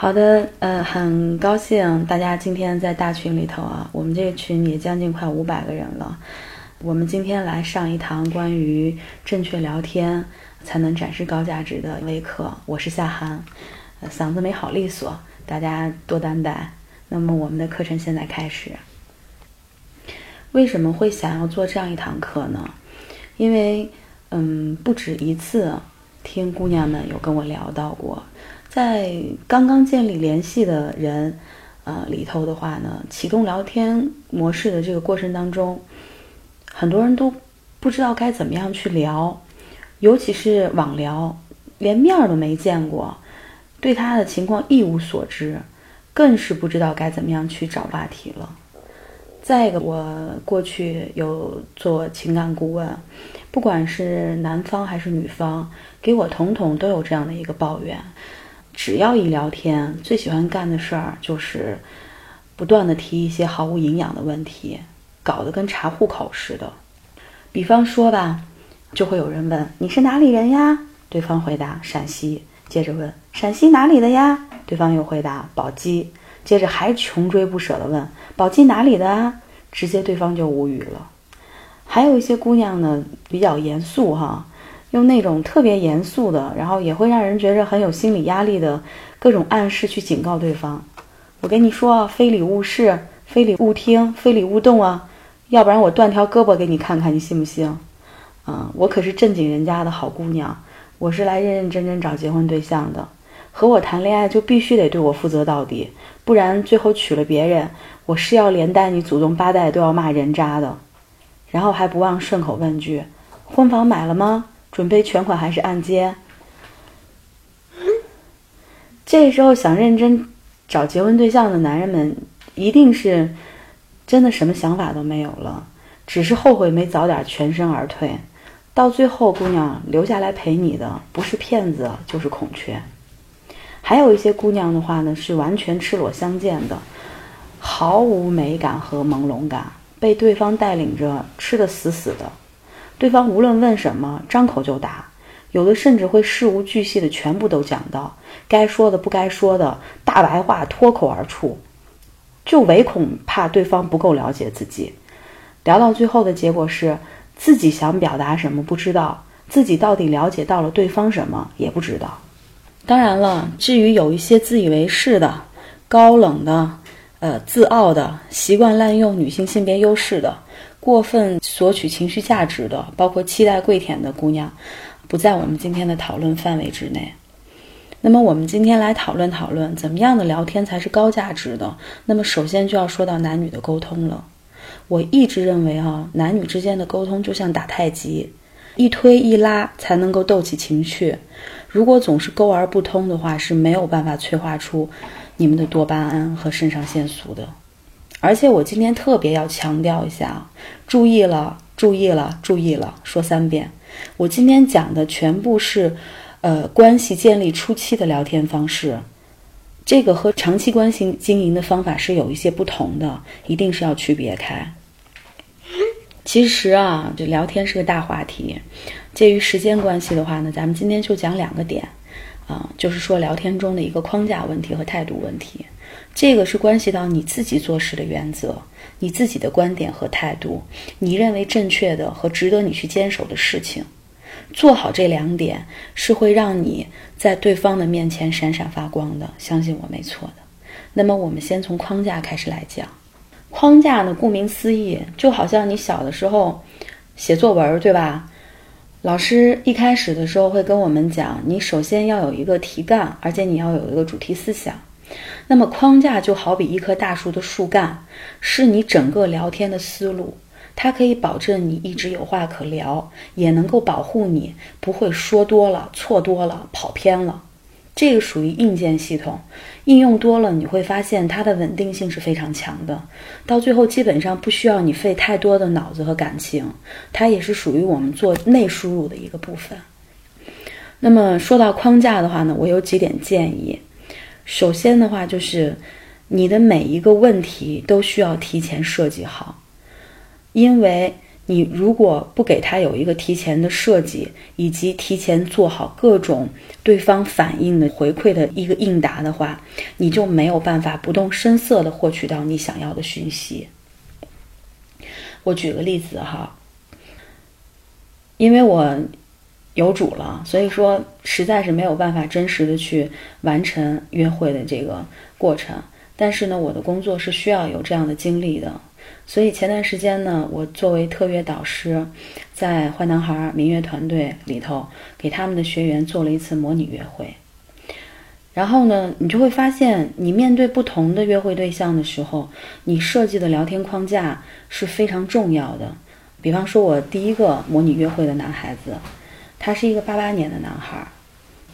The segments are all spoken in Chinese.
好的，呃，很高兴大家今天在大群里头啊，我们这个群也将近快五百个人了。我们今天来上一堂关于正确聊天才能展示高价值的微课。我是夏涵，嗓子没好利索，大家多担待。那么我们的课程现在开始。为什么会想要做这样一堂课呢？因为，嗯，不止一次听姑娘们有跟我聊到过。在刚刚建立联系的人，呃里头的话呢，启动聊天模式的这个过程当中，很多人都不知道该怎么样去聊，尤其是网聊，连面儿都没见过，对他的情况一无所知，更是不知道该怎么样去找话题了。再一个，我过去有做情感顾问，不管是男方还是女方，给我统统都有这样的一个抱怨。只要一聊天，最喜欢干的事儿就是不断的提一些毫无营养的问题，搞得跟查户口似的。比方说吧，就会有人问你是哪里人呀？对方回答陕西，接着问陕西哪里的呀？对方又回答宝鸡，接着还穷追不舍的问宝鸡哪里的啊？直接对方就无语了。还有一些姑娘呢，比较严肃哈。用那种特别严肃的，然后也会让人觉着很有心理压力的各种暗示去警告对方。我跟你说啊，非礼勿视，非礼勿听，非礼勿动啊！要不然我断条胳膊给你看看，你信不信？嗯，我可是正经人家的好姑娘，我是来认认真真找结婚对象的。和我谈恋爱就必须得对我负责到底，不然最后娶了别人，我是要连带你祖宗八代都要骂人渣的。然后还不忘顺口问句：婚房买了吗？准备全款还是按揭？这时候想认真找结婚对象的男人们，一定是真的什么想法都没有了，只是后悔没早点全身而退。到最后，姑娘留下来陪你的，不是骗子就是孔雀。还有一些姑娘的话呢，是完全赤裸相见的，毫无美感和朦胧感，被对方带领着吃的死死的。对方无论问什么，张口就答，有的甚至会事无巨细的全部都讲到，该说的不该说的，大白话脱口而出，就唯恐怕对方不够了解自己。聊到最后的结果是，自己想表达什么不知道，自己到底了解到了对方什么也不知道。当然了，至于有一些自以为是的、高冷的、呃自傲的、习惯滥用女性性别优势的。过分索取情绪价值的，包括期待跪舔的姑娘，不在我们今天的讨论范围之内。那么，我们今天来讨论讨论，怎么样的聊天才是高价值的？那么，首先就要说到男女的沟通了。我一直认为，啊，男女之间的沟通就像打太极，一推一拉才能够斗起情绪。如果总是沟而不通的话，是没有办法催化出你们的多巴胺和肾上腺素的。而且我今天特别要强调一下，注意了，注意了，注意了，说三遍。我今天讲的全部是，呃，关系建立初期的聊天方式，这个和长期关系经营的方法是有一些不同的，一定是要区别开。其实啊，这聊天是个大话题，介于时间关系的话呢，咱们今天就讲两个点，啊，就是说聊天中的一个框架问题和态度问题。这个是关系到你自己做事的原则，你自己的观点和态度，你认为正确的和值得你去坚守的事情，做好这两点是会让你在对方的面前闪闪发光的。相信我，没错的。那么，我们先从框架开始来讲。框架呢，顾名思义，就好像你小的时候写作文，对吧？老师一开始的时候会跟我们讲，你首先要有一个题干，而且你要有一个主题思想。那么框架就好比一棵大树的树干，是你整个聊天的思路，它可以保证你一直有话可聊，也能够保护你不会说多了、错多了、跑偏了。这个属于硬件系统，应用多了你会发现它的稳定性是非常强的，到最后基本上不需要你费太多的脑子和感情，它也是属于我们做内输入的一个部分。那么说到框架的话呢，我有几点建议。首先的话，就是你的每一个问题都需要提前设计好，因为你如果不给他有一个提前的设计，以及提前做好各种对方反应的回馈的一个应答的话，你就没有办法不动声色的获取到你想要的讯息。我举个例子哈，因为我有主了，所以说实在是没有办法真实的去完成约会的这个过程。但是呢，我的工作是需要有这样的经历的。所以前段时间呢，我作为特约导师，在坏男孩民乐团队里头，给他们的学员做了一次模拟约会。然后呢，你就会发现，你面对不同的约会对象的时候，你设计的聊天框架是非常重要的。比方说，我第一个模拟约会的男孩子，他是一个八八年的男孩，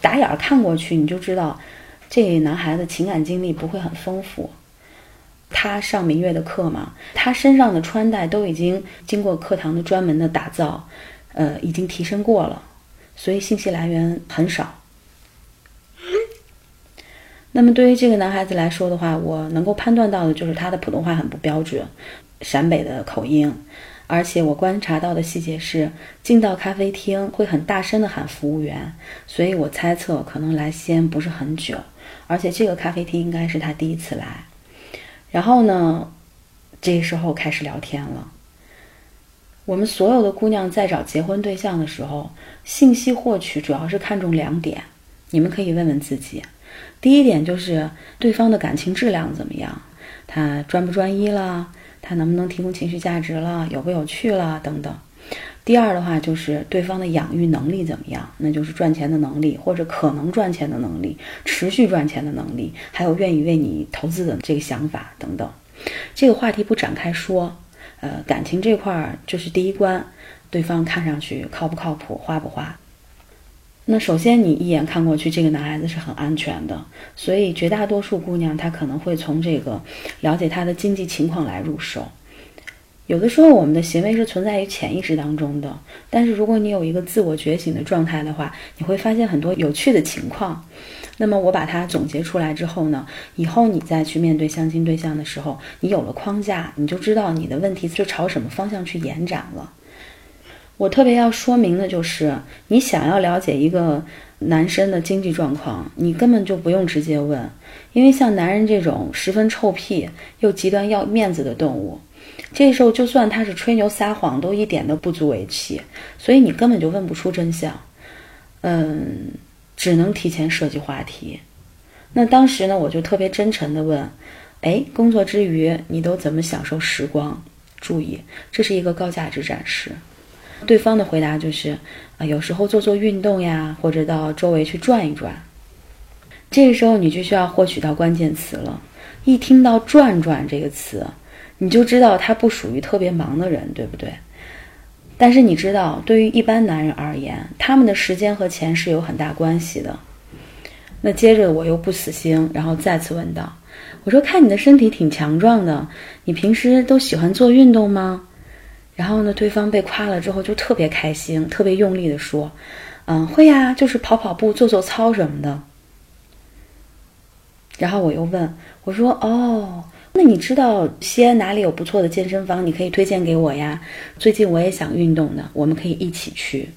打眼看过去你就知道，这男孩子情感经历不会很丰富。他上明月的课嘛，他身上的穿戴都已经经过课堂的专门的打造，呃，已经提升过了，所以信息来源很少。那么对于这个男孩子来说的话，我能够判断到的就是他的普通话很不标准，陕北的口音，而且我观察到的细节是，进到咖啡厅会很大声的喊服务员，所以我猜测可能来西安不是很久，而且这个咖啡厅应该是他第一次来。然后呢，这时候开始聊天了。我们所有的姑娘在找结婚对象的时候，信息获取主要是看重两点，你们可以问问自己。第一点就是对方的感情质量怎么样，他专不专一了，他能不能提供情绪价值了，有不有趣了等等。第二的话就是对方的养育能力怎么样，那就是赚钱的能力或者可能赚钱的能力、持续赚钱的能力，还有愿意为你投资的这个想法等等。这个话题不展开说，呃，感情这块儿就是第一关，对方看上去靠不靠谱、花不花。那首先你一眼看过去，这个男孩子是很安全的，所以绝大多数姑娘她可能会从这个了解他的经济情况来入手。有的时候，我们的行为是存在于潜意识当中的。但是，如果你有一个自我觉醒的状态的话，你会发现很多有趣的情况。那么，我把它总结出来之后呢，以后你再去面对相亲对象的时候，你有了框架，你就知道你的问题就朝什么方向去延展了。我特别要说明的就是，你想要了解一个男生的经济状况，你根本就不用直接问，因为像男人这种十分臭屁又极端要面子的动物。这时候，就算他是吹牛撒谎，都一点都不足为奇，所以你根本就问不出真相。嗯，只能提前设计话题。那当时呢，我就特别真诚地问：“哎，工作之余你都怎么享受时光？”注意，这是一个高价值展示。对方的回答就是：“啊，有时候做做运动呀，或者到周围去转一转。”这个时候，你就需要获取到关键词了。一听到“转转”这个词。你就知道他不属于特别忙的人，对不对？但是你知道，对于一般男人而言，他们的时间和钱是有很大关系的。那接着我又不死心，然后再次问道：“我说看你的身体挺强壮的，你平时都喜欢做运动吗？”然后呢，对方被夸了之后就特别开心，特别用力的说：“嗯，会呀，就是跑跑步、做做操什么的。”然后我又问我说：“哦。”那你知道西安哪里有不错的健身房？你可以推荐给我呀。最近我也想运动呢，我们可以一起去。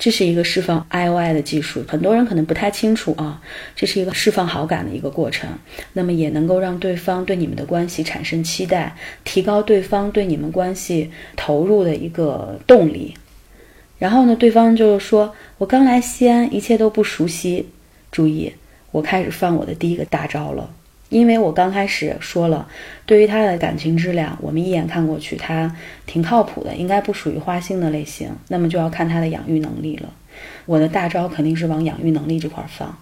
这是一个释放 I O I 的技术，很多人可能不太清楚啊。这是一个释放好感的一个过程，那么也能够让对方对你们的关系产生期待，提高对方对你们关系投入的一个动力。然后呢，对方就是说：“我刚来西安，一切都不熟悉。”注意，我开始放我的第一个大招了。因为我刚开始说了，对于他的感情质量，我们一眼看过去，他挺靠谱的，应该不属于花心的类型。那么就要看他的养育能力了。我的大招肯定是往养育能力这块放。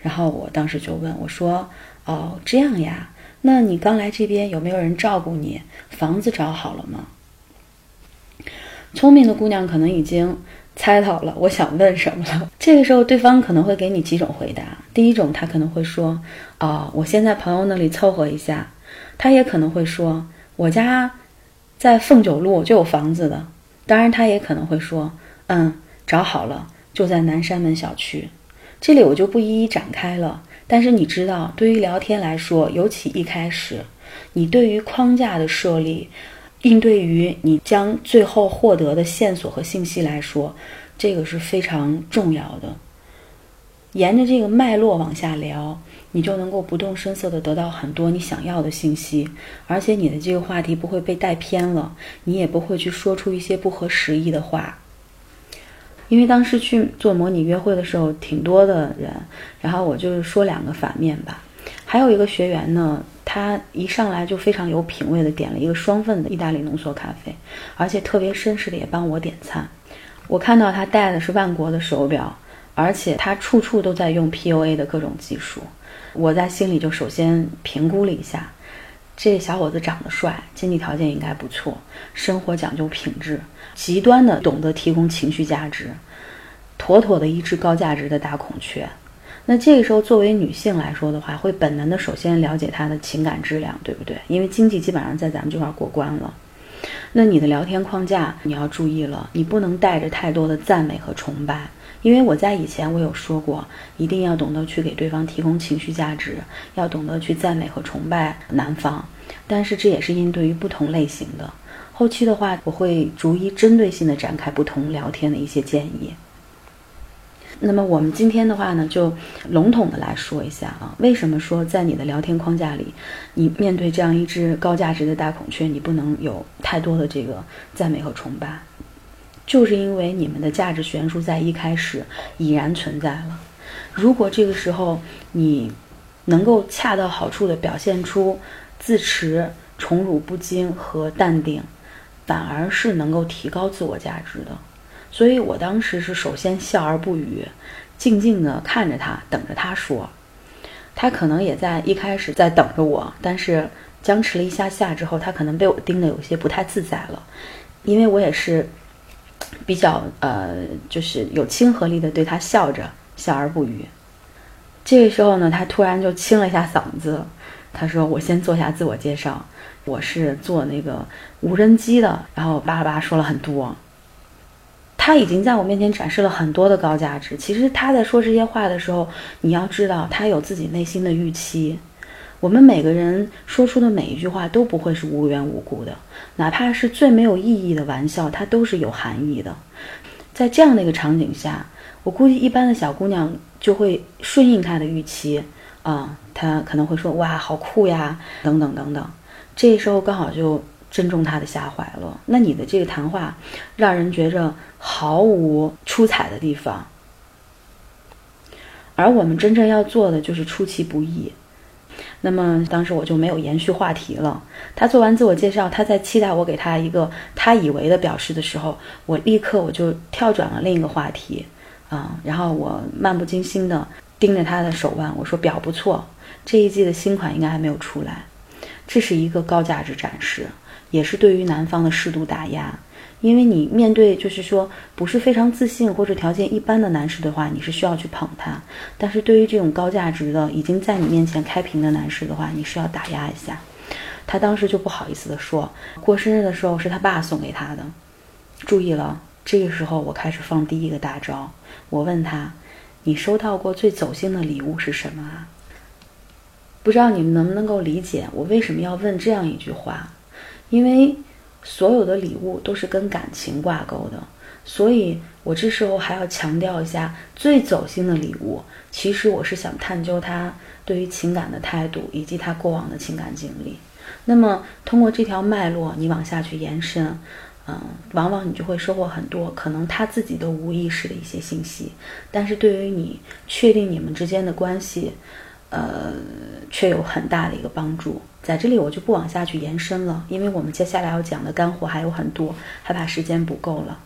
然后我当时就问我说：“哦，这样呀？那你刚来这边有没有人照顾你？房子找好了吗？”聪明的姑娘可能已经。猜到了，我想问什么了？这个时候，对方可能会给你几种回答。第一种，他可能会说：“哦，我先在朋友那里凑合一下。”他也可能会说：“我家在凤九路就有房子的。”当然，他也可能会说：“嗯，找好了，就在南山门小区。”这里我就不一一展开了。但是你知道，对于聊天来说，尤其一开始，你对于框架的设立。应对于你将最后获得的线索和信息来说，这个是非常重要的。沿着这个脉络往下聊，你就能够不动声色地得到很多你想要的信息，而且你的这个话题不会被带偏了，你也不会去说出一些不合时宜的话。因为当时去做模拟约会的时候，挺多的人，然后我就说两个反面吧。还有一个学员呢，他一上来就非常有品位的点了一个双份的意大利浓缩咖啡，而且特别绅士的也帮我点餐。我看到他戴的是万国的手表。而且他处处都在用 PUA 的各种技术，我在心里就首先评估了一下，这小伙子长得帅，经济条件应该不错，生活讲究品质，极端的懂得提供情绪价值，妥妥的一只高价值的大孔雀。那这个时候作为女性来说的话，会本能的首先了解他的情感质量，对不对？因为经济基本上在咱们这块过关了。那你的聊天框架你要注意了，你不能带着太多的赞美和崇拜。因为我在以前我有说过，一定要懂得去给对方提供情绪价值，要懂得去赞美和崇拜男方。但是这也是应对于不同类型的。后期的话，我会逐一针对性的展开不同聊天的一些建议。那么我们今天的话呢，就笼统的来说一下啊，为什么说在你的聊天框架里，你面对这样一只高价值的大孔雀，你不能有太多的这个赞美和崇拜。就是因为你们的价值悬殊在一开始已然存在了。如果这个时候你能够恰到好处的表现出自持、宠辱不惊和淡定，反而是能够提高自我价值的。所以我当时是首先笑而不语，静静的看着他，等着他说。他可能也在一开始在等着我，但是僵持了一下下之后，他可能被我盯得有些不太自在了，因为我也是。比较呃，就是有亲和力的对他笑着，笑而不语。这个时候呢，他突然就清了一下嗓子，他说：“我先做下自我介绍，我是做那个无人机的。”然后巴拉巴拉说了很多。他已经在我面前展示了很多的高价值。其实他在说这些话的时候，你要知道，他有自己内心的预期。我们每个人说出的每一句话都不会是无缘无故的，哪怕是最没有意义的玩笑，它都是有含义的。在这样的一个场景下，我估计一般的小姑娘就会顺应他的预期啊，她可能会说：“哇，好酷呀！”等等等等。这时候刚好就正中他的下怀了。那你的这个谈话让人觉着毫无出彩的地方，而我们真正要做的就是出其不意。那么当时我就没有延续话题了。他做完自我介绍，他在期待我给他一个他以为的表示的时候，我立刻我就跳转了另一个话题，啊，然后我漫不经心地盯着他的手腕，我说表不错，这一季的新款应该还没有出来，这是一个高价值展示，也是对于男方的适度打压。因为你面对就是说不是非常自信或者条件一般的男士的话，你是需要去捧他；但是对于这种高价值的已经在你面前开屏的男士的话，你是要打压一下。他当时就不好意思的说，过生日的时候是他爸送给他的。注意了，这个时候我开始放第一个大招，我问他：“你收到过最走心的礼物是什么啊？”不知道你们能不能够理解我为什么要问这样一句话，因为。所有的礼物都是跟感情挂钩的，所以我这时候还要强调一下，最走心的礼物，其实我是想探究他对于情感的态度，以及他过往的情感经历。那么通过这条脉络，你往下去延伸，嗯，往往你就会收获很多可能他自己都无意识的一些信息，但是对于你确定你们之间的关系。呃，却有很大的一个帮助。在这里，我就不往下去延伸了，因为我们接下来要讲的干货还有很多，害怕时间不够了。